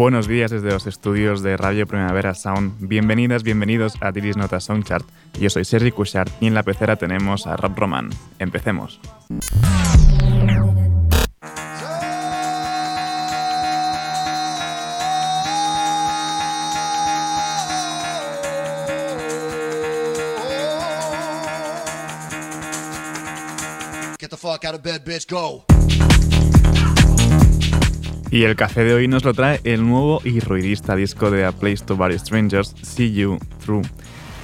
Buenos días desde los estudios de Radio Primavera Sound. Bienvenidas, bienvenidos a Diris Nota Soundchart. Yo soy Sergi Cushart y en la pecera tenemos a Rob Roman. Empecemos. Get the fuck out of bed, bitch, go. Y el café de hoy nos lo trae el nuevo y ruidista disco de A Place to Bury Strangers, See You Through.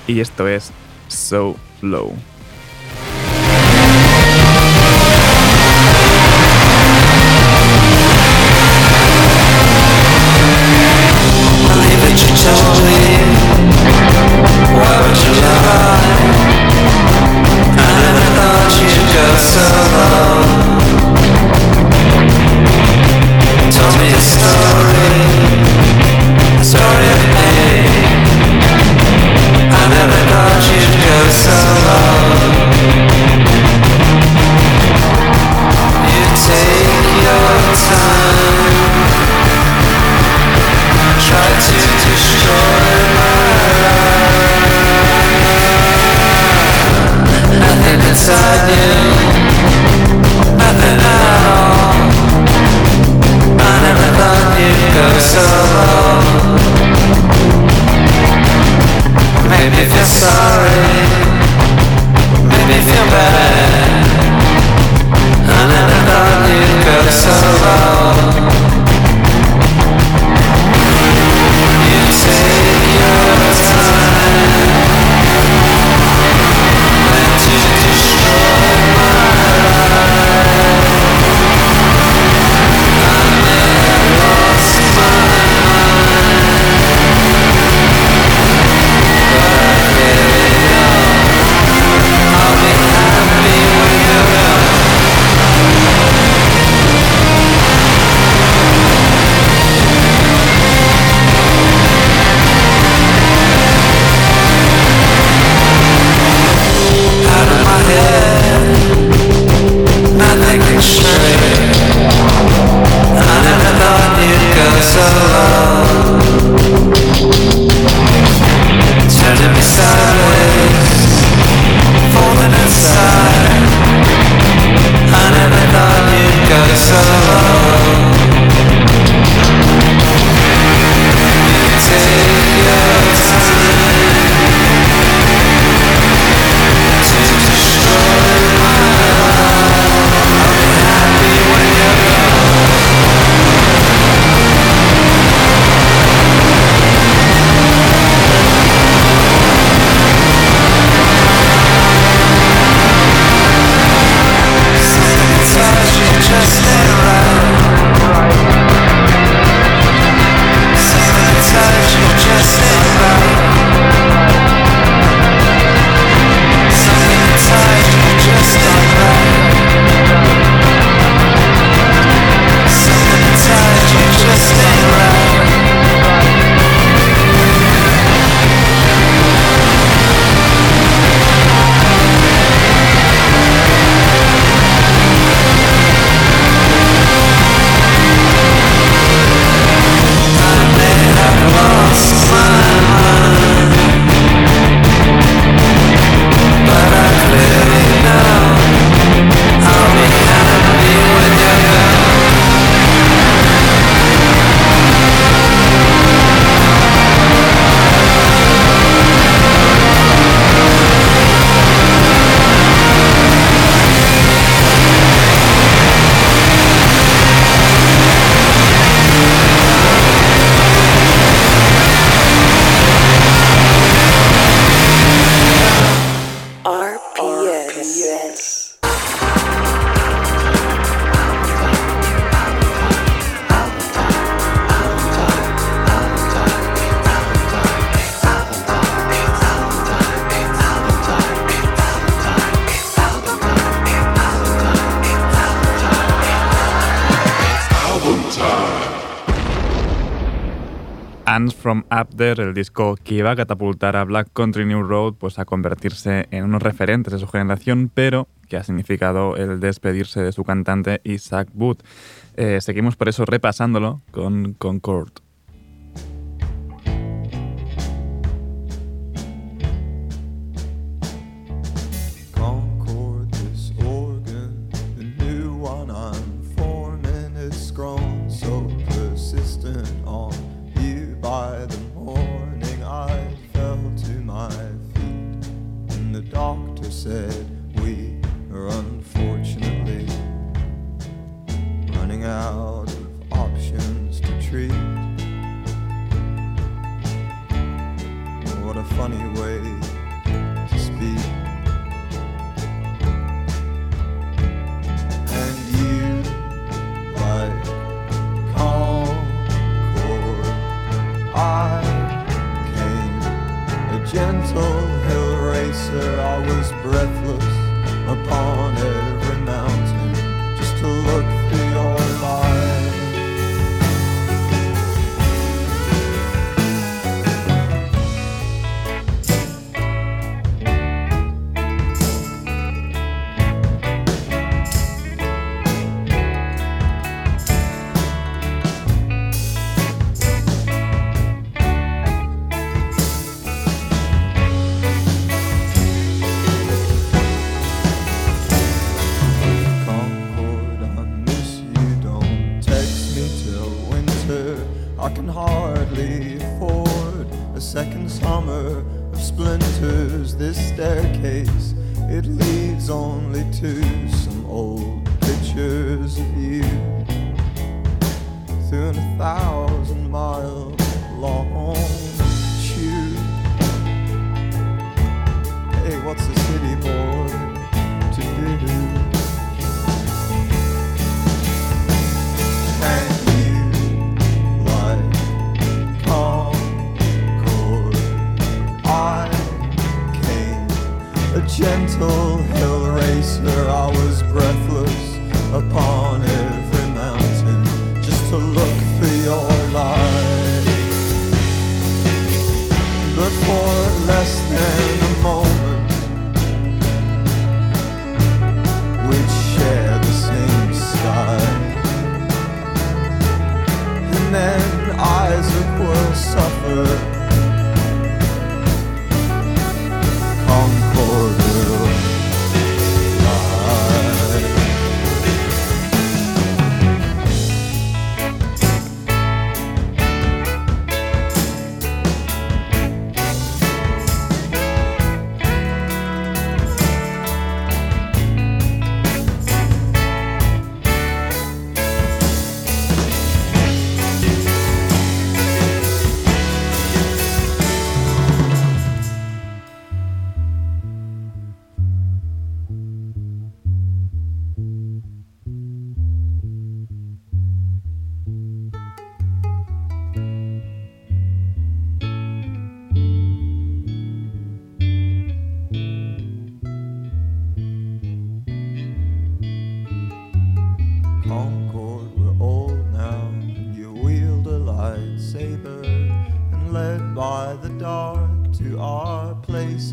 Y esto es So Low. From Up There, el disco que iba a catapultar a Black Country New Road pues, a convertirse en unos referentes de su generación, pero que ha significado el despedirse de su cantante Isaac Booth. Eh, seguimos por eso repasándolo con Concord.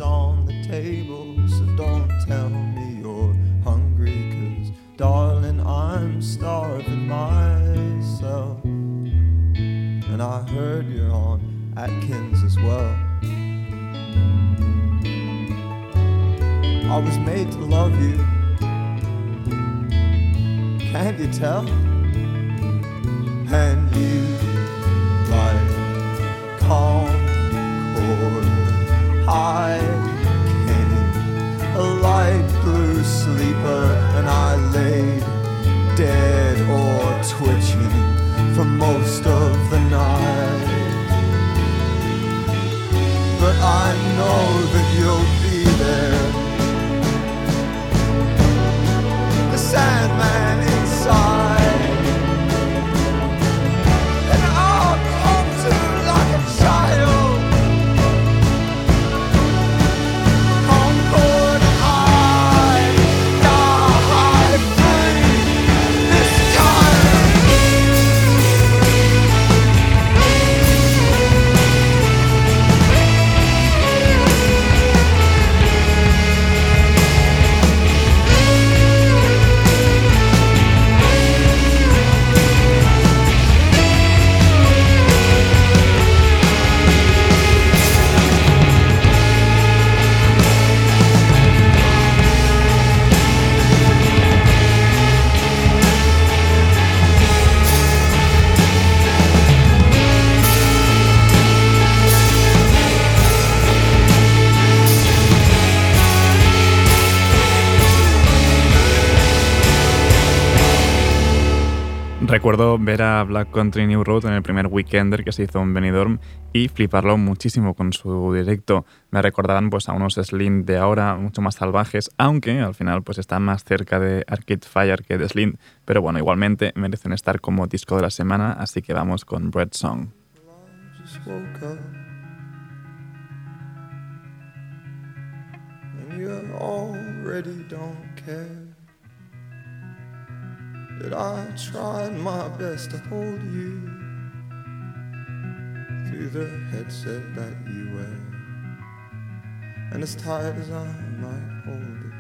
on the table, so don't tell me you're hungry, cause darling, I'm starving myself. And I heard you're on Atkins as well. I was made to love you. Can't you tell? Recuerdo ver a Black Country New Road en el primer weekender que se hizo en Benidorm y fliparlo muchísimo con su directo. Me recordaban pues, a unos Slim de ahora mucho más salvajes, aunque al final pues, están más cerca de Arcade Fire que de Slim. Pero bueno, igualmente merecen estar como disco de la semana, así que vamos con Bread Song. That I tried my best to hold you through the headset that you wear. And as tight as I might hold it,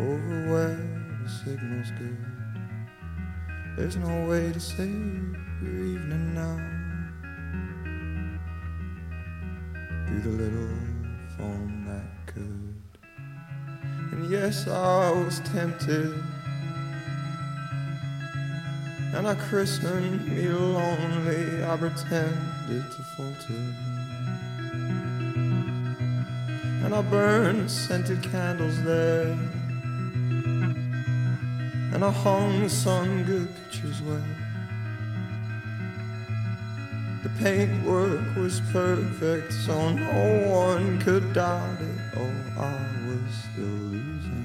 over where the signal's good, there's no way to save your evening now. Through the little phone that could. And yes, I was tempted. And I christened me lonely, I pretended to falter. And I burned scented candles there. And I hung some good pictures where the paintwork was perfect, so no one could doubt it. Oh, I was still and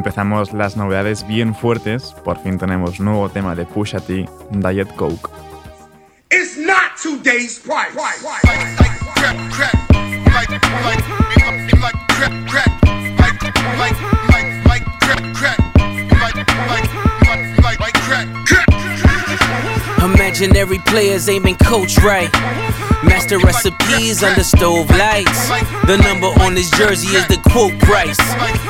empezamos las novedades bien fuertes. Por fin tenemos nuevo tema de Pusha T, Diet Coke. It's not today's price. Imaginary players aiming coach right. Master recipes under stove lights. The number on his jersey is the quote price.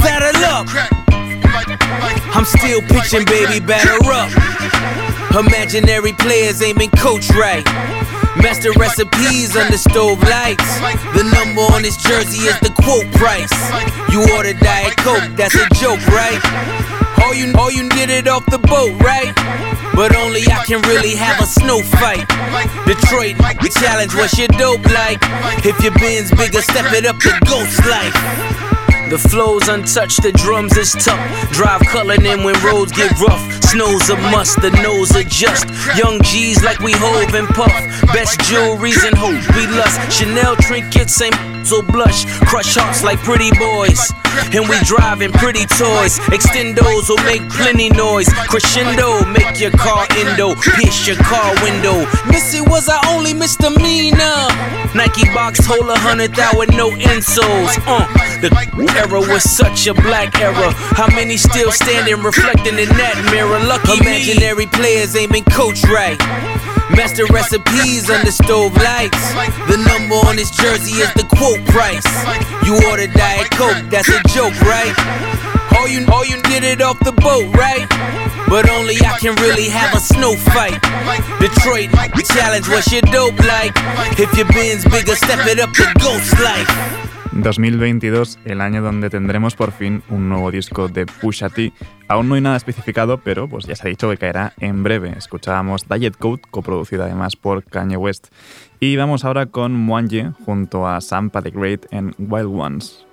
Saddle up. I'm still pitching, baby, batter up. Imaginary players aiming coach right. Master recipes under stove lights. The number on his jersey is the quote price. You order Diet Coke, that's a joke, right? All you, all you did it off the boat, right? But only I can really have a snow fight. Detroit, the challenge, what's your dope like? If your bin's bigger, step it up to ghost life. The flow's untouched, the drums is tough. Drive coloring in when roads get rough. Snow's a must, the nose adjust. Young G's like we hove and puff. Best jewelries and hope we lust. Chanel trinkets, same so blush. Crush hearts like pretty boys. And we driving pretty toys. Extendos will make plenty noise. Crescendo, make your car endo. Pierce your car window. Missy was our only misdemeanor. Nike box hold a hundred thou with no insoles. Uh, the era was such a black era. How many still standing, reflecting in that mirror? Lucky imaginary players aiming coach right. Master recipes under stove lights. The number on his jersey is the quote price. You order Diet Coke, that's a joke, right? All you, all you did it off the boat, right? But only I can really have a snow fight. Detroit, the challenge, what's your dope like? If your bin's bigger, step it up to ghost life. 2022, el año donde tendremos por fin un nuevo disco de Pusha T. Aún no hay nada especificado, pero pues ya se ha dicho que caerá en breve. Escuchábamos Diet Code, coproducida además por Kanye West. Y vamos ahora con Mwanje junto a Sampa the Great en Wild Ones.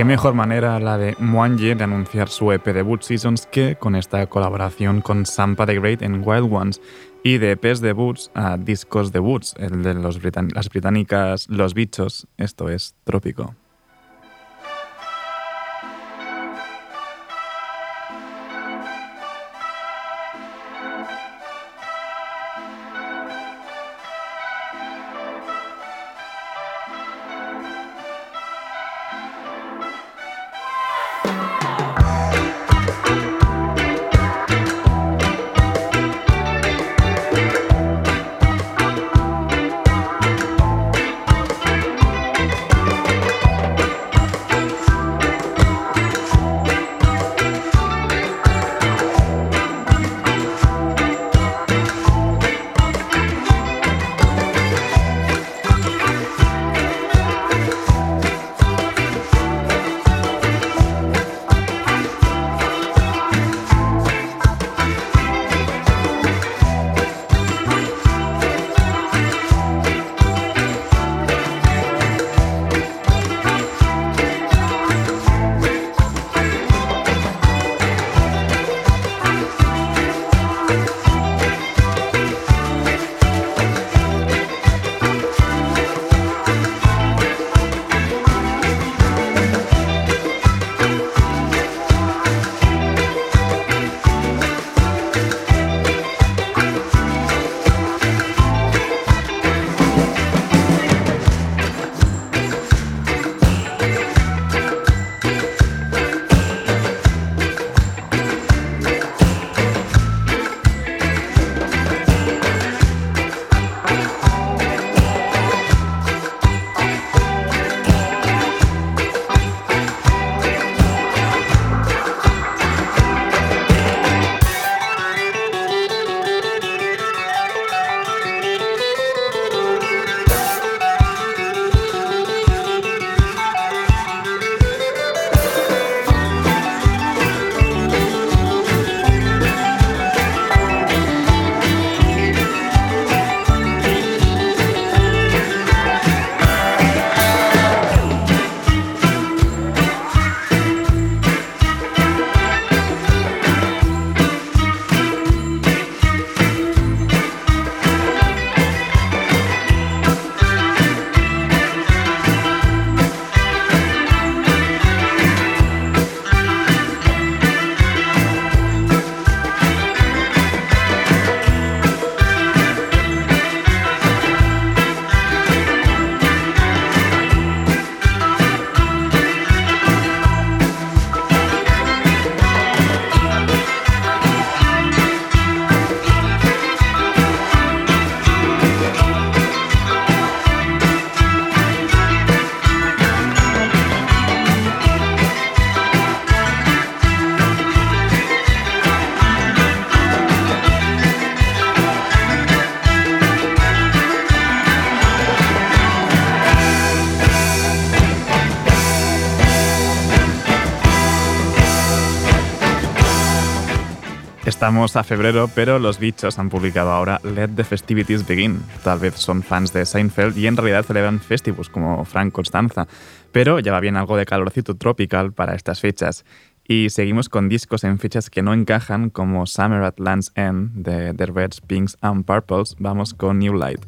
Qué mejor manera la de Mwanje de anunciar su EP debut Seasons que con esta colaboración con Sampa the Great en Wild Ones y de EPs debuts a discos debuts, el de las británicas Los Bichos, esto es Trópico. Estamos a febrero, pero los bichos han publicado ahora Let the Festivities Begin. Tal vez son fans de Seinfeld y en realidad celebran festivus como Frank Constanza, pero ya va bien algo de calorcito tropical para estas fechas. Y seguimos con discos en fechas que no encajan como Summer at Land's End de The Reds, Pinks and Purples. Vamos con New Light.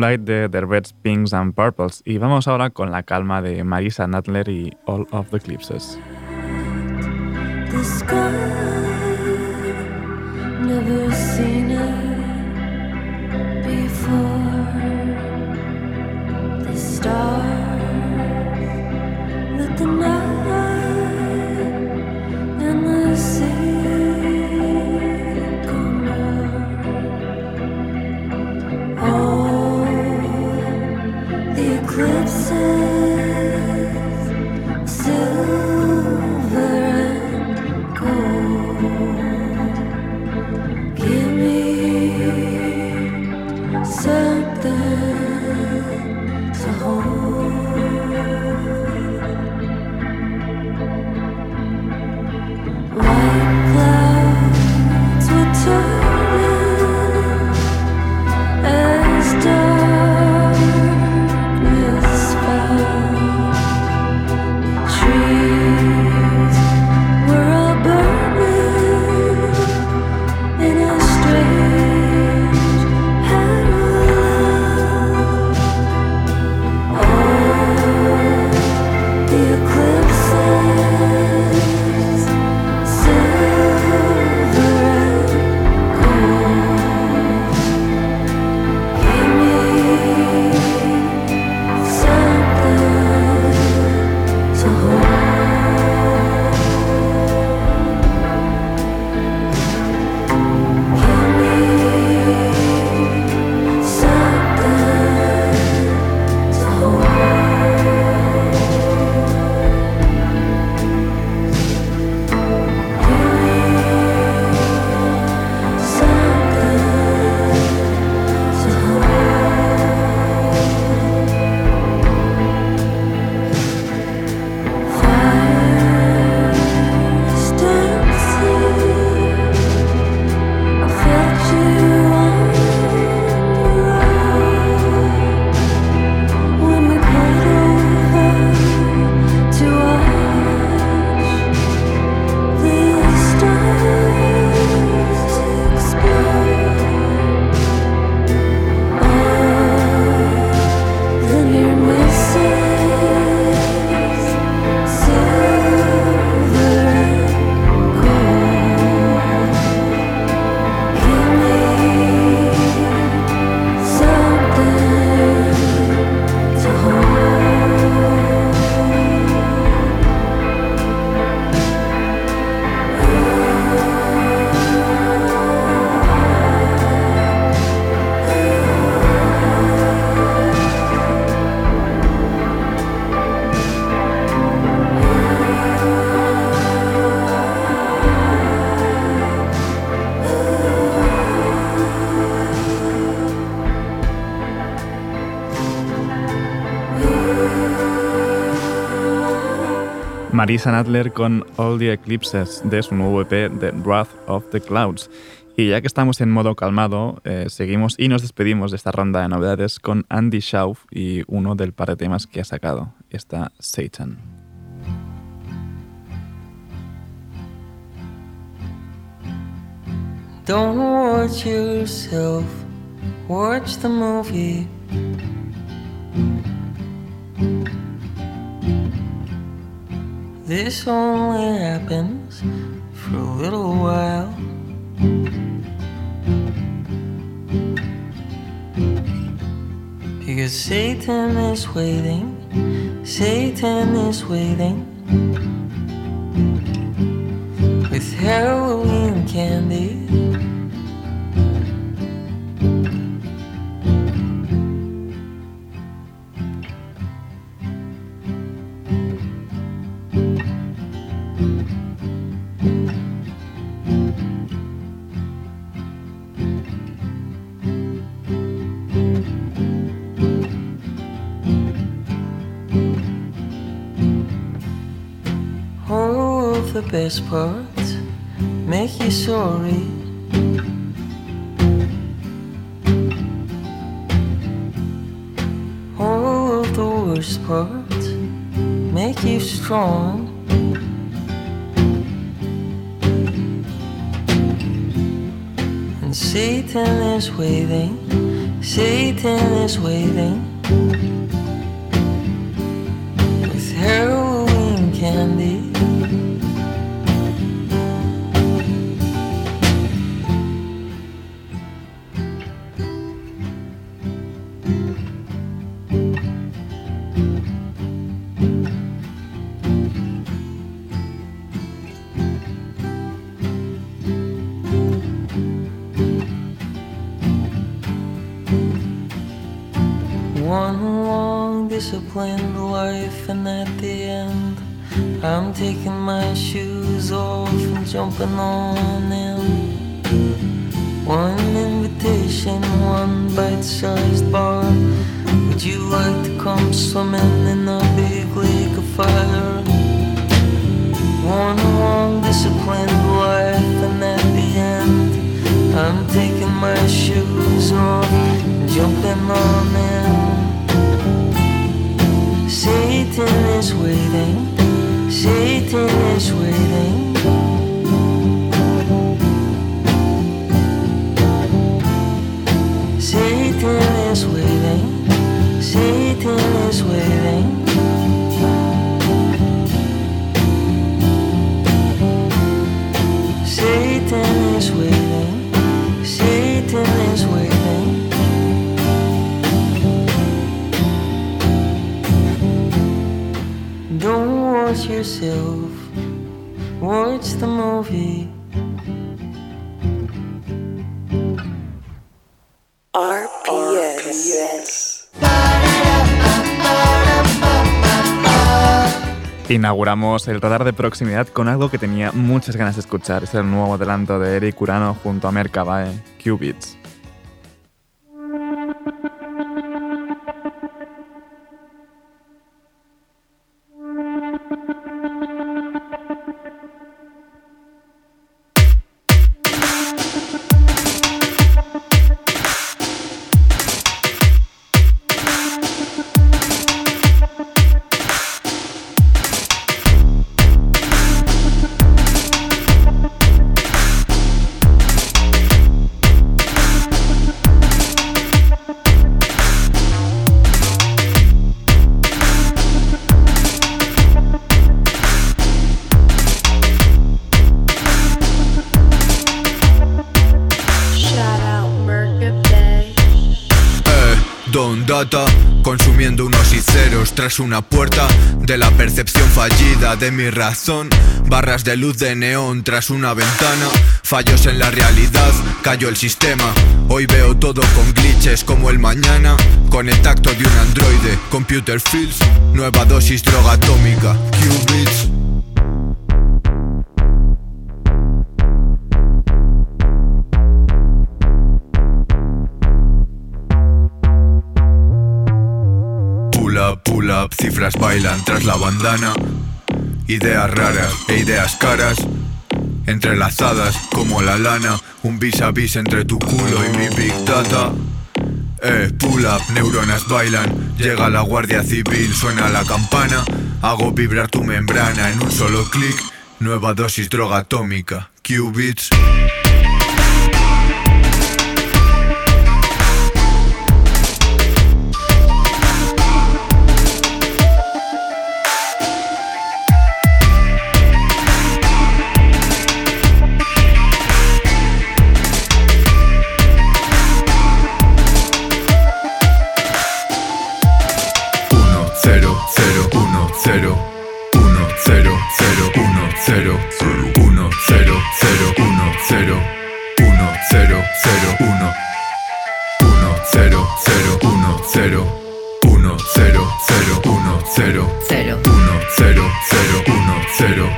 Light de The Reds, Pinks and Purples. Y vamos ahora con la calma de Marisa Nadler y All of the Eclipses. Marisa Nadler con All the Eclipses de su nuevo EP The Wrath of the Clouds. Y ya que estamos en modo calmado, eh, seguimos y nos despedimos de esta ronda de novedades con Andy Schauf y uno del par de temas que ha sacado, está Satan. Don't watch yourself, watch the movie. This only happens for a little while. Because Satan is waiting, Satan is waiting with Halloween candy. Best parts make you sorry. All the worst parts make you strong. And Satan is waiting, Satan is waiting disciplined life, and at the end, I'm taking my shoes off and jumping on in. One invitation, one bite sized bar. Would you like to come swimming in a big lake of fire? One long disciplined life, and at the end, I'm taking my shoes off and jumping on in. Satan is waiting, Satan is waiting. Satan is waiting, Satan is waiting. Yourself, watch the movie. RPS. Inauguramos el radar de proximidad con algo que tenía muchas ganas de escuchar. Es el nuevo adelanto de Eric Urano junto a Mercabae, Qubits. Consumiendo unos y ceros tras una puerta de la percepción fallida de mi razón. Barras de luz de neón tras una ventana, fallos en la realidad, cayó el sistema. Hoy veo todo con glitches como el mañana, con el tacto de un androide. Computer Fields, nueva dosis droga atómica. Qubits. Pull up, cifras bailan tras la bandana. Ideas raras e ideas caras entrelazadas como la lana, un vis a vis entre tu culo y mi big data. Eh, pull up, neuronas bailan, llega la guardia civil, suena la campana, hago vibrar tu membrana en un solo clic, nueva dosis droga atómica, qubits. 0 1 0 0 1 0 1 0 0 1 1 cero 0 1 0 1 cero 0 1 cero. 0 1 cero 0 1 0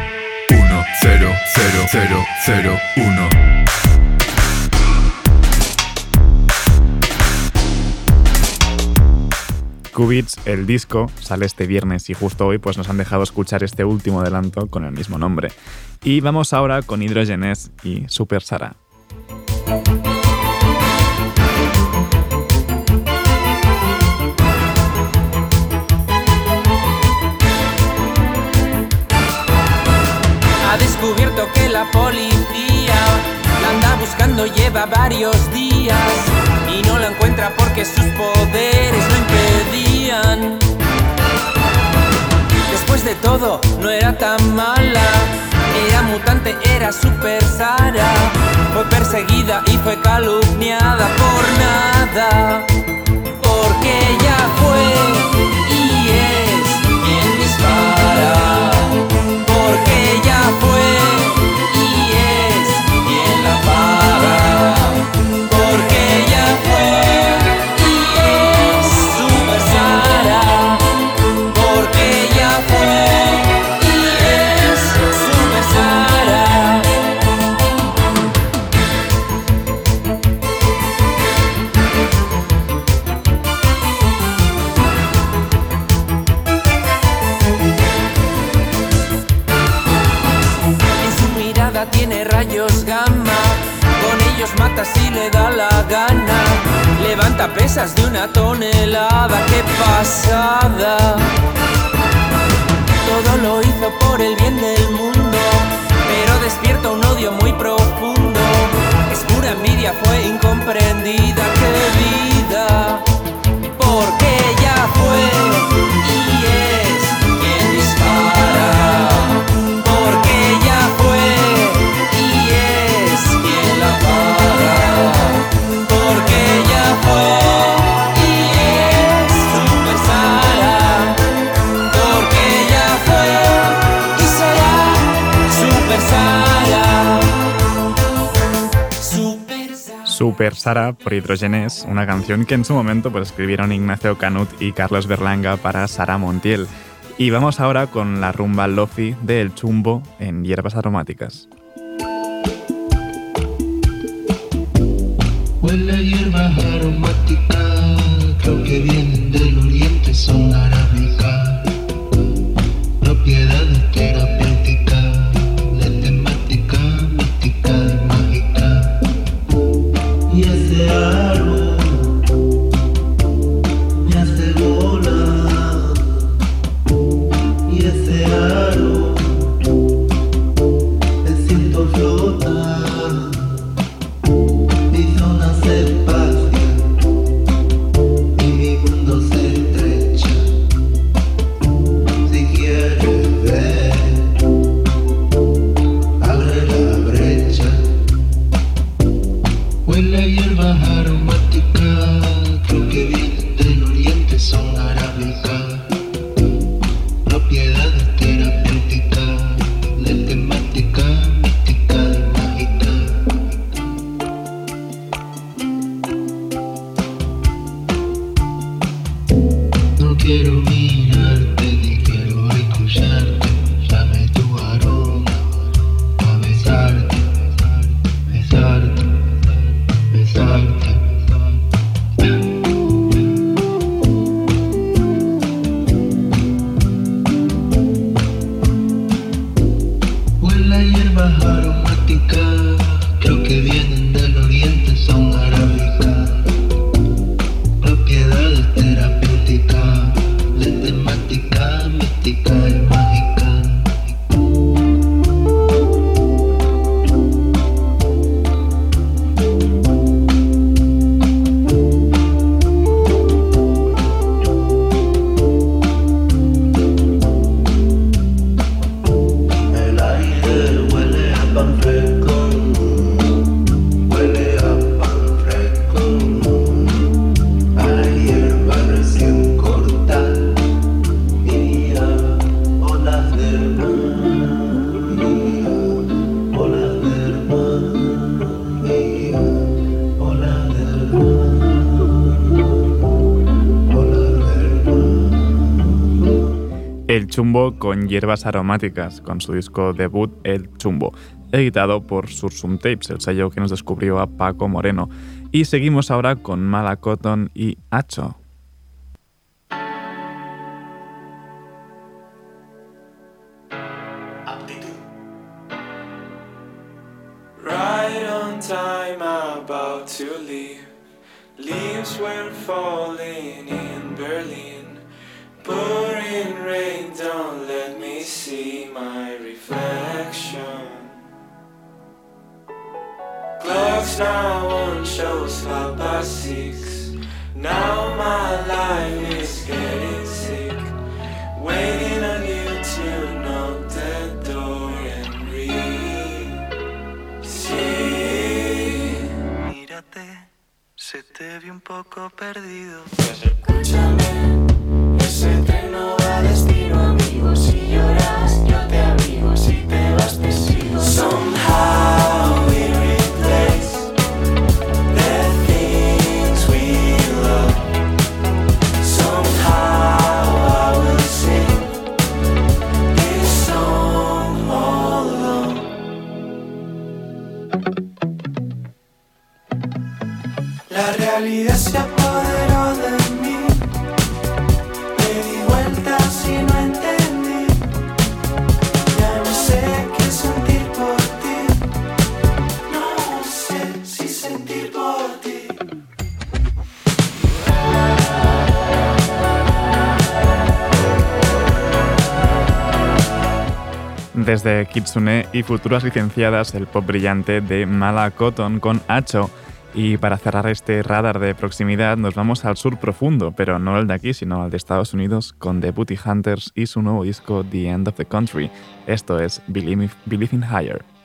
1 0 0 0 0 1 Cubits, el disco, sale este viernes y justo hoy pues nos han dejado escuchar este último adelanto con el mismo nombre. Y vamos ahora con Hydrogenes y Super Sara. Ha descubierto que la policía la anda buscando lleva varios días y no la encuentra porque sus poderes no impedían Después de todo, no era tan mala. Era mutante, era super Sara. Fue perseguida y fue calumniada por nada. Porque ella fue pesas de una tonelada. ¡Qué pasada! Todo lo hizo por el bien del mundo. Pero despierta un odio muy profundo. Es pura envidia, fue incomprendida. Sara. Super Sara por Hydrogenes, una canción que en su momento pues, escribieron Ignacio Canut y Carlos Berlanga para Sara Montiel. Y vamos ahora con la rumba Lofi de El Chumbo en hierbas aromáticas. Huele hierbas aromáticas, creo que vienen con hierbas aromáticas, con su disco debut El Chumbo, editado por Sursum Tapes, el sello que nos descubrió a Paco Moreno. Y seguimos ahora con Mala Cotton y Hacho. Ve un poco perdido. Escúchame, ese tren no va a destino amigo. Si lloras, yo te abrigo. Si te vas, te sigo. Somehow Desde Kitsune y futuras licenciadas, el pop brillante de Mala Cotton con Hacho. Y para cerrar este radar de proximidad, nos vamos al sur profundo, pero no el de aquí, sino al de Estados Unidos, con The Booty Hunters y su nuevo disco The End of the Country. Esto es Believe, Believe in Higher.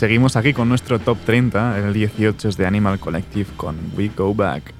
Seguimos aquí con nuestro top 30. El 18 es de Animal Collective con We Go Back.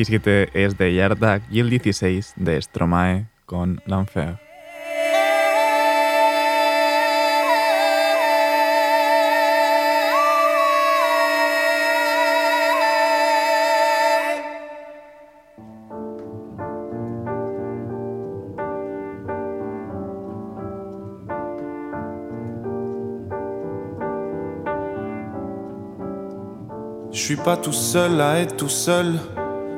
17 es de Yardak y el 16 de Stromae con L'Enfer. Je suis pas tout seul à être tout seul,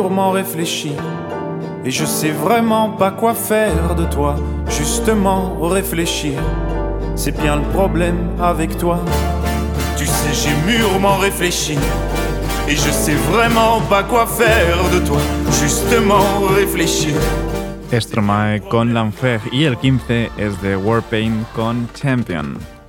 Mûrement réfléchi. Et je sais vraiment pas quoi faire de toi. Justement, réfléchir, c'est bien le problème avec toi. Tu sais, j'ai mûrement réfléchi. Et je sais vraiment pas quoi faire de toi. Justement, réfléchir, Stromae con L'Enfer y el 15 es de Warpaint con Champion.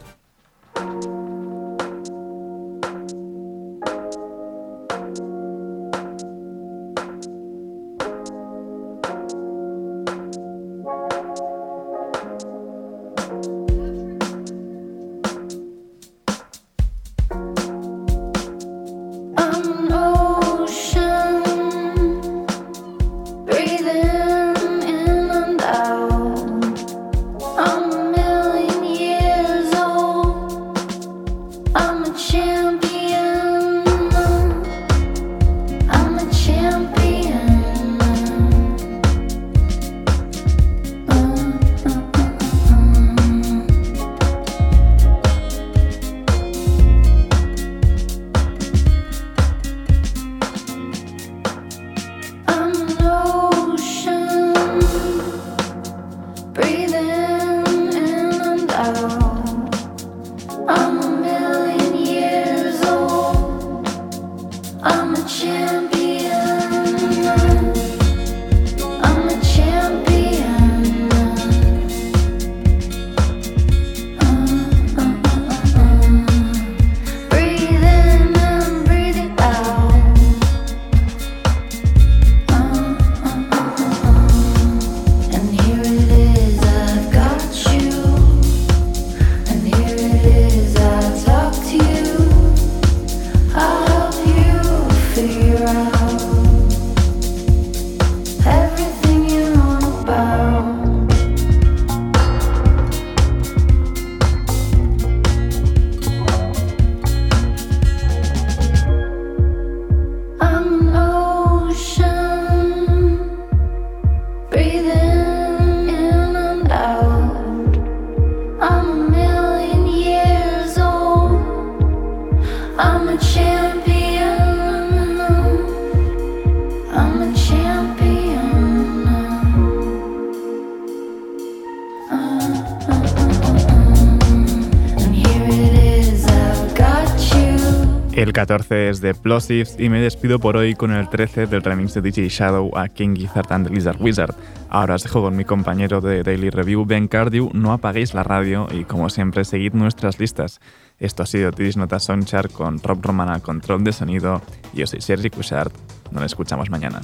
14 es de Plosives y me despido por hoy con el 13 del remix de DJ Shadow a King Gizzard and the Lizard Wizard. Ahora os dejo con mi compañero de Daily Review, Ben Cardew. No apaguéis la radio y, como siempre, seguid nuestras listas. Esto ha sido Tidis Nota Sonchar con Rob Romana, control de sonido. Yo soy Sergi Cushart. Nos escuchamos mañana.